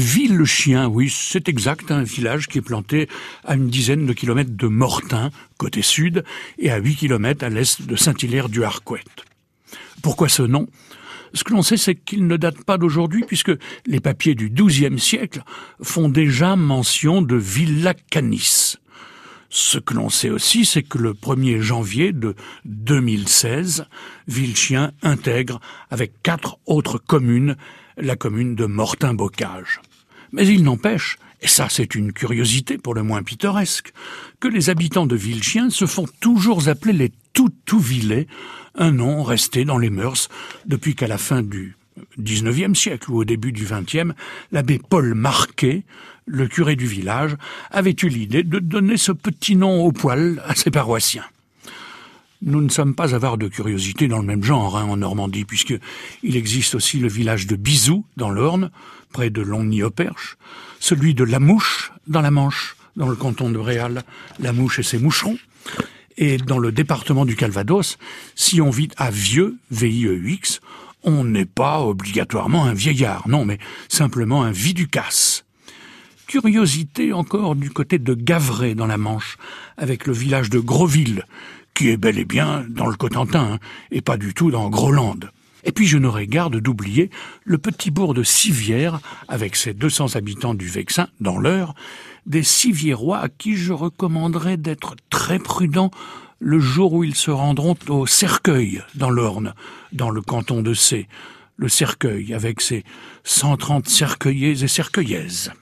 Villechien, oui, c'est exact, un village qui est planté à une dizaine de kilomètres de Mortain, côté sud, et à huit kilomètres à l'est de Saint-Hilaire-du-Harcouët. Pourquoi ce nom? Ce que l'on sait, c'est qu'il ne date pas d'aujourd'hui, puisque les papiers du XIIe siècle font déjà mention de Villa Canis. Ce que l'on sait aussi, c'est que le 1er janvier de 2016, Villechien intègre, avec quatre autres communes, la commune de Mortin-Bocage. Mais il n'empêche, et ça c'est une curiosité pour le moins pittoresque, que les habitants de Villechien se font toujours appeler les Toutouvillais, un nom resté dans les mœurs depuis qu'à la fin du XIXe siècle ou au début du XXe, l'abbé Paul Marquet, le curé du village, avait eu l'idée de donner ce petit nom au poil à ses paroissiens. Nous ne sommes pas avares de curiosité dans le même genre hein, en Normandie, puisque il existe aussi le village de Bizou dans l'Orne, près de Longny-au-Perche, celui de La Mouche dans la Manche, dans le canton de Réal, La Mouche et ses moucherons, et dans le département du Calvados, si on vit à Vieux, V-I-E-X, on n'est pas obligatoirement un vieillard, non, mais simplement un viducasse. Curiosité encore du côté de Gavray dans la Manche, avec le village de Grosville, qui est bel et bien dans le Cotentin, hein, et pas du tout dans Groland. Et puis je n'aurais garde d'oublier le petit bourg de Sivière, avec ses 200 habitants du Vexin, dans l'heure, des Siviérois à qui je recommanderais d'être très prudents le jour où ils se rendront au cercueil dans l'Orne, dans le canton de C, le cercueil avec ses 130 cercueillers et cercueillaises.